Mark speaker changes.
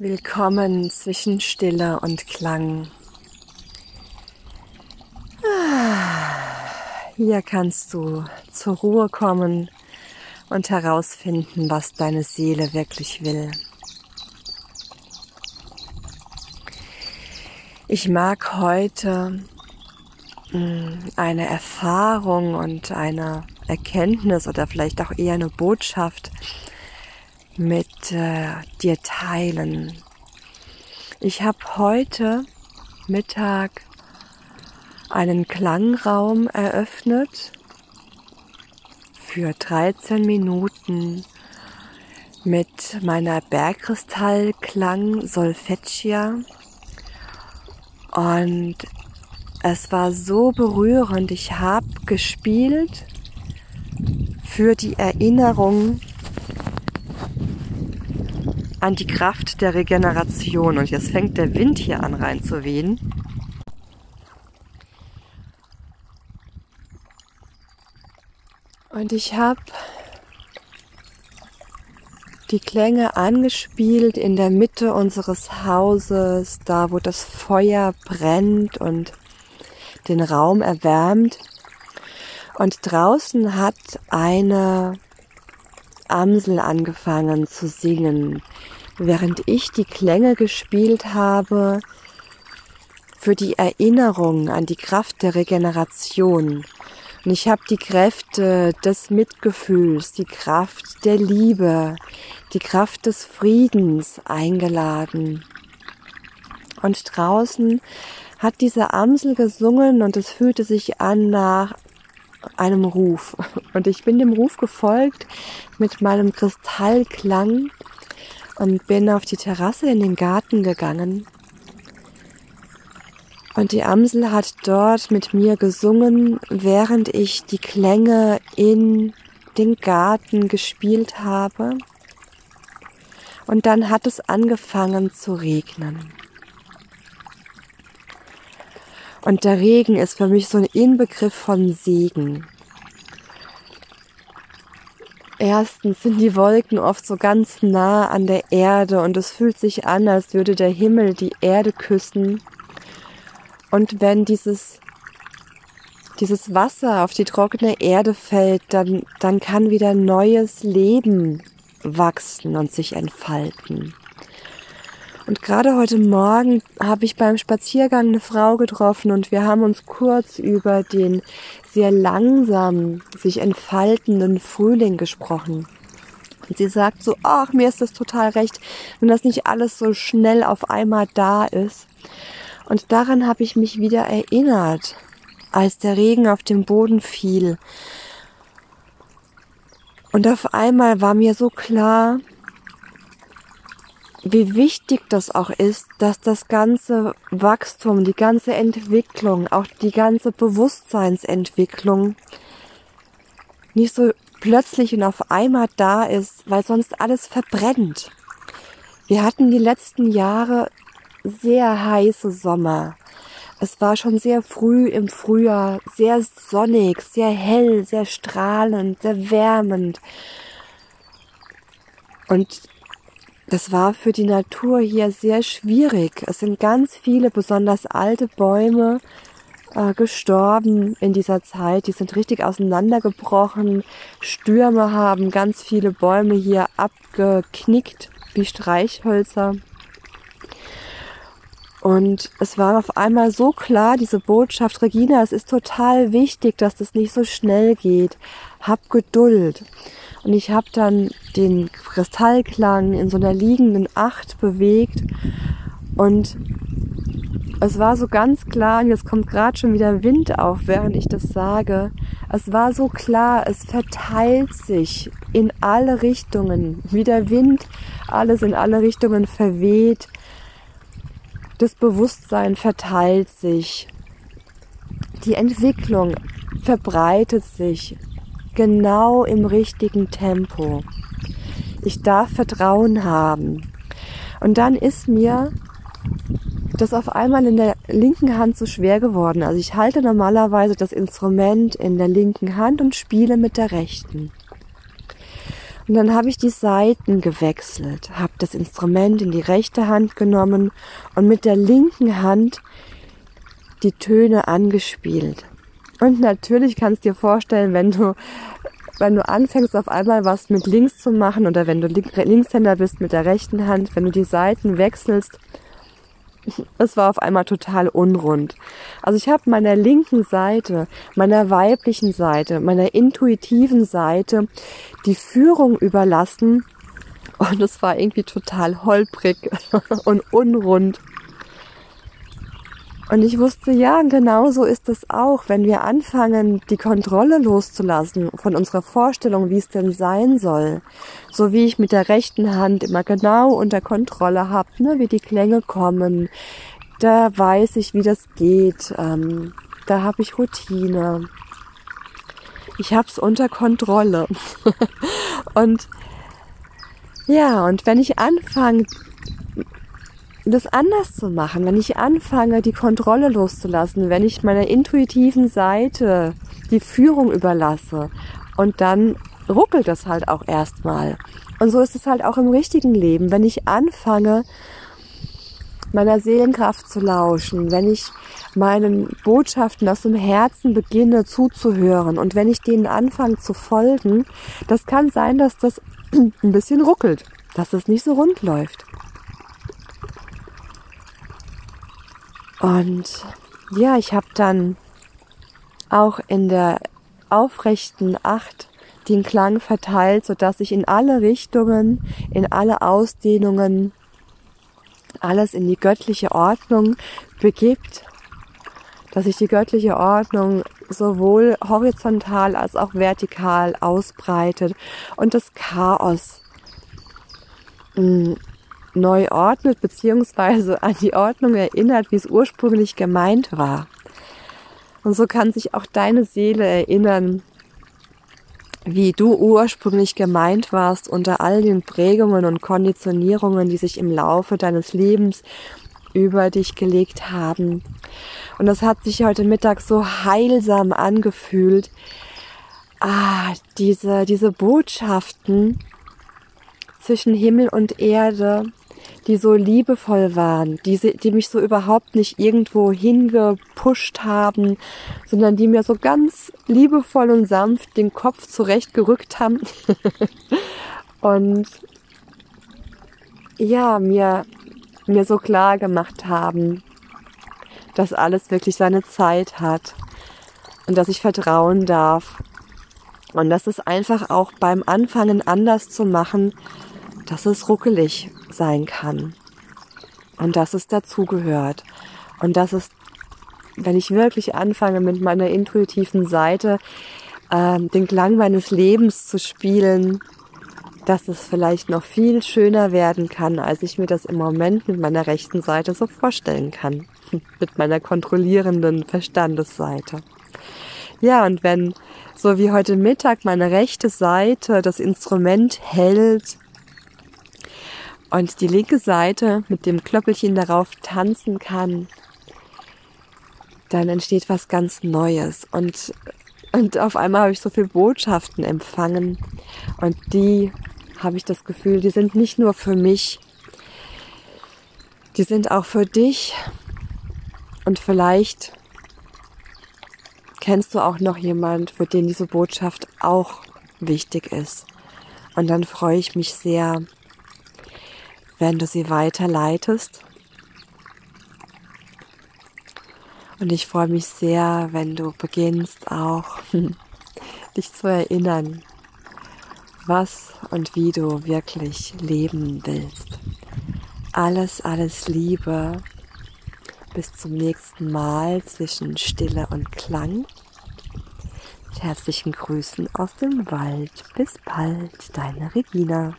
Speaker 1: Willkommen zwischen Stille und Klang. Ah, hier kannst du zur Ruhe kommen und herausfinden, was deine Seele wirklich will. Ich mag heute hm, eine Erfahrung und eine Erkenntnis oder vielleicht auch eher eine Botschaft mit äh, dir teilen. Ich habe heute Mittag einen Klangraum eröffnet für 13 Minuten mit meiner Bergkristallklang Solfeggia und es war so berührend. Ich habe gespielt für die Erinnerung an die Kraft der Regeneration. Und jetzt fängt der Wind hier an reinzuwehen. Und ich habe die Klänge angespielt in der Mitte unseres Hauses, da wo das Feuer brennt und den Raum erwärmt. Und draußen hat eine Amsel angefangen zu singen, während ich die Klänge gespielt habe für die Erinnerung an die Kraft der Regeneration. Und ich habe die Kräfte des Mitgefühls, die Kraft der Liebe, die Kraft des Friedens eingeladen. Und draußen hat diese Amsel gesungen und es fühlte sich an nach einem Ruf. Und ich bin dem Ruf gefolgt mit meinem Kristallklang und bin auf die Terrasse in den Garten gegangen. Und die Amsel hat dort mit mir gesungen, während ich die Klänge in den Garten gespielt habe. Und dann hat es angefangen zu regnen. Und der Regen ist für mich so ein Inbegriff von Segen. Erstens sind die Wolken oft so ganz nah an der Erde und es fühlt sich an, als würde der Himmel die Erde küssen. Und wenn dieses, dieses Wasser auf die trockene Erde fällt, dann, dann kann wieder neues Leben wachsen und sich entfalten. Und gerade heute Morgen habe ich beim Spaziergang eine Frau getroffen und wir haben uns kurz über den sehr langsam sich entfaltenden Frühling gesprochen. Und sie sagt so, ach, mir ist das total recht, wenn das nicht alles so schnell auf einmal da ist. Und daran habe ich mich wieder erinnert, als der Regen auf den Boden fiel. Und auf einmal war mir so klar, wie wichtig das auch ist, dass das ganze Wachstum, die ganze Entwicklung, auch die ganze Bewusstseinsentwicklung nicht so plötzlich und auf einmal da ist, weil sonst alles verbrennt. Wir hatten die letzten Jahre sehr heiße Sommer. Es war schon sehr früh im Frühjahr, sehr sonnig, sehr hell, sehr strahlend, sehr wärmend. Und das war für die Natur hier sehr schwierig. Es sind ganz viele, besonders alte Bäume äh, gestorben in dieser Zeit. Die sind richtig auseinandergebrochen. Stürme haben ganz viele Bäume hier abgeknickt wie Streichhölzer. Und es war auf einmal so klar, diese Botschaft, Regina, es ist total wichtig, dass das nicht so schnell geht. Hab Geduld. Und ich habe dann den Kristallklang in so einer liegenden Acht bewegt und es war so ganz klar, und jetzt kommt gerade schon wieder Wind auf, während ich das sage. Es war so klar, es verteilt sich in alle Richtungen, wie der Wind alles in alle Richtungen verweht. Das Bewusstsein verteilt sich. Die Entwicklung verbreitet sich genau im richtigen Tempo. Ich darf Vertrauen haben. Und dann ist mir das auf einmal in der linken Hand so schwer geworden. Also ich halte normalerweise das Instrument in der linken Hand und spiele mit der rechten. Und dann habe ich die Seiten gewechselt, habe das Instrument in die rechte Hand genommen und mit der linken Hand die Töne angespielt. Und natürlich kannst du dir vorstellen, wenn du, wenn du anfängst auf einmal was mit links zu machen oder wenn du Linkshänder bist mit der rechten Hand, wenn du die Seiten wechselst, es war auf einmal total unrund. Also ich habe meiner linken Seite, meiner weiblichen Seite, meiner intuitiven Seite die Führung überlassen und es war irgendwie total holprig und unrund. Und ich wusste, ja, genau so ist es auch, wenn wir anfangen, die Kontrolle loszulassen von unserer Vorstellung, wie es denn sein soll. So wie ich mit der rechten Hand immer genau unter Kontrolle habe, ne, wie die Klänge kommen. Da weiß ich, wie das geht. Ähm, da habe ich Routine. Ich hab's unter Kontrolle. und ja, und wenn ich anfange, das anders zu machen, wenn ich anfange, die Kontrolle loszulassen, wenn ich meiner intuitiven Seite die Führung überlasse und dann ruckelt das halt auch erstmal. Und so ist es halt auch im richtigen Leben, wenn ich anfange, meiner Seelenkraft zu lauschen, wenn ich meinen Botschaften aus dem Herzen beginne zuzuhören und wenn ich denen anfange zu folgen, das kann sein, dass das ein bisschen ruckelt, dass es nicht so rund läuft. Und ja, ich habe dann auch in der aufrechten Acht den Klang verteilt, so dass sich in alle Richtungen, in alle Ausdehnungen, alles in die göttliche Ordnung begibt, dass sich die göttliche Ordnung sowohl horizontal als auch vertikal ausbreitet. Und das Chaos mm, neu ordnet beziehungsweise an die Ordnung erinnert, wie es ursprünglich gemeint war. Und so kann sich auch deine Seele erinnern, wie du ursprünglich gemeint warst unter all den Prägungen und Konditionierungen, die sich im Laufe deines Lebens über dich gelegt haben. Und das hat sich heute Mittag so heilsam angefühlt. Ah, diese, diese Botschaften zwischen Himmel und Erde, die so liebevoll waren, die, die mich so überhaupt nicht irgendwo hingepusht haben, sondern die mir so ganz liebevoll und sanft den Kopf zurechtgerückt haben. Und ja, mir, mir so klar gemacht haben, dass alles wirklich seine Zeit hat und dass ich vertrauen darf. Und dass es einfach auch beim Anfangen anders zu machen, dass es ruckelig sein kann. Und dass es dazugehört. Und dass es, wenn ich wirklich anfange mit meiner intuitiven Seite äh, den Klang meines Lebens zu spielen, dass es vielleicht noch viel schöner werden kann, als ich mir das im Moment mit meiner rechten Seite so vorstellen kann, mit meiner kontrollierenden Verstandesseite. Ja, und wenn so wie heute Mittag meine rechte Seite das Instrument hält und die linke Seite mit dem Klöppelchen darauf tanzen kann, dann entsteht was ganz Neues. Und, und auf einmal habe ich so viele Botschaften empfangen. Und die habe ich das Gefühl, die sind nicht nur für mich, die sind auch für dich. Und vielleicht kennst du auch noch jemand, für den diese Botschaft auch wichtig ist. Und dann freue ich mich sehr, wenn du sie weiterleitest. Und ich freue mich sehr, wenn du beginnst auch dich zu erinnern, was und wie du wirklich leben willst. Alles, alles Liebe. Bis zum nächsten Mal zwischen Stille und Klang. Mit herzlichen Grüßen aus dem Wald. Bis bald, deine Regina.